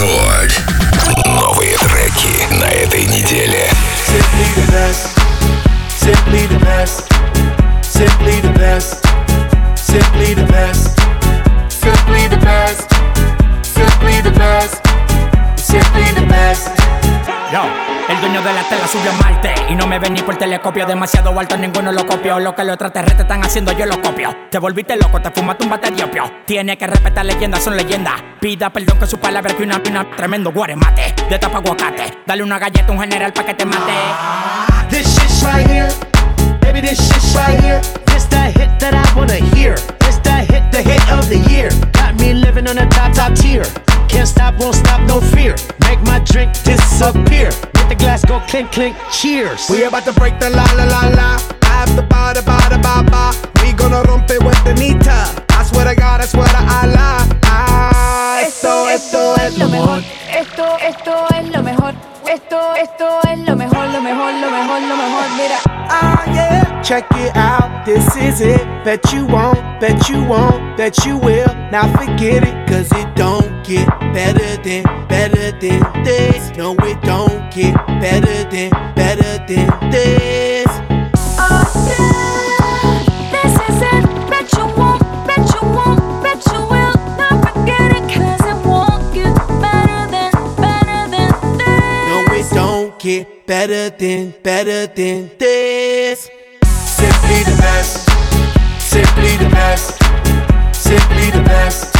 Рекорд. Новые треки на этой неделе. Simply the best. Simply the best. Simply the best. Simply the best. Simply the best. Simply the best. Simply the best. Yo. El dueño de la tela subió a Marte y no me ven ni por telescopio. Demasiado alto, ninguno lo copió. Lo que los extraterrestres están haciendo, yo lo copio. Te volviste loco, te fumaste un bate diopio. Tiene que respetar leyendas, son leyendas. Pida perdón que su palabra que una pina. Tremendo guaremate de tapa aguacate. Dale una galleta a un general pa' que te mate. This shit's right here. Baby, this shit's right here. This the hit that I wanna hear. This the hit, the hit of the year. Got me living on a top, top tier. Can't stop, won't stop, no fear. Make my drink disappear. Let the glass go clink, clink, cheers. We about to break the la la la la. After ba da ba da ba ba. We gonna rompe with the nita. I swear to God, I swear to Allah. Ah, esto, esto es lo mejor. Esto, esto es lo mejor. Esto, esto es lo mejor, lo mejor, lo mejor, lo mejor. Mira. Ah, yeah. Check it out. This is it. Bet you won't, bet you won't, bet you will. Now forget it, cause it don't get better than, better than this. No, it don't get better than, better than this. Oh, yeah. This is it. Bet you won't, bet you won't, bet you will. Not forget it, cause it won't get better than, better than this. No, it don't get better than, better than this. Simply the best. Simply the best. Simply the best.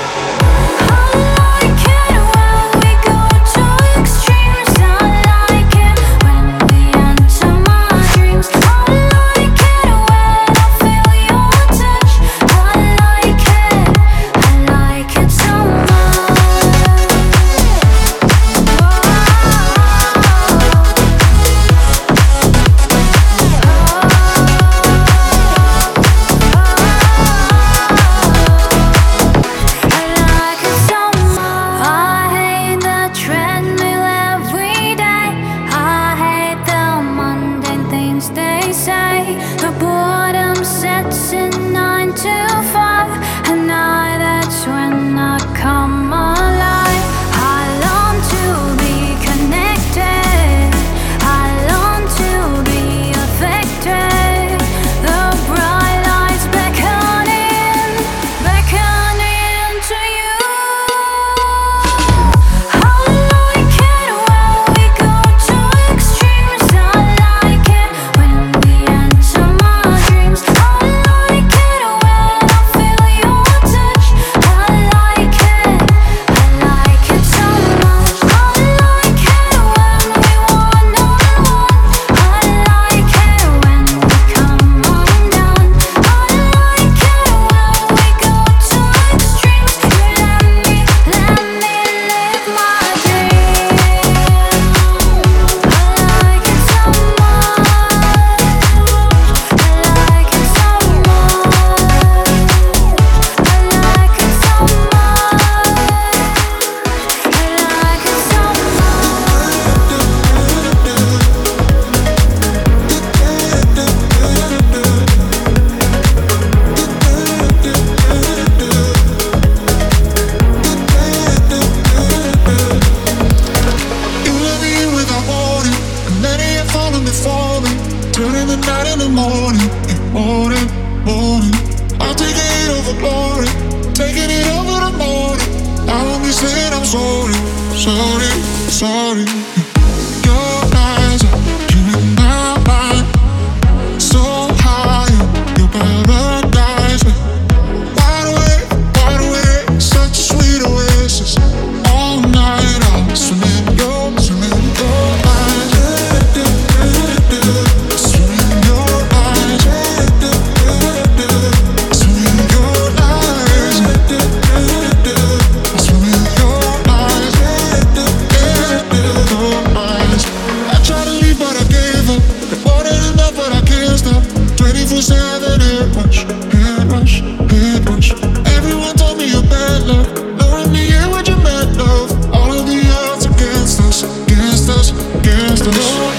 To morning. I'll take it over glory, taking it over the morning. I won't be saying I'm sorry, sorry, sorry. was having head rush, head rush, head rush. Everyone told me you're bad. Now your love. All of the odds against us, against us, against us.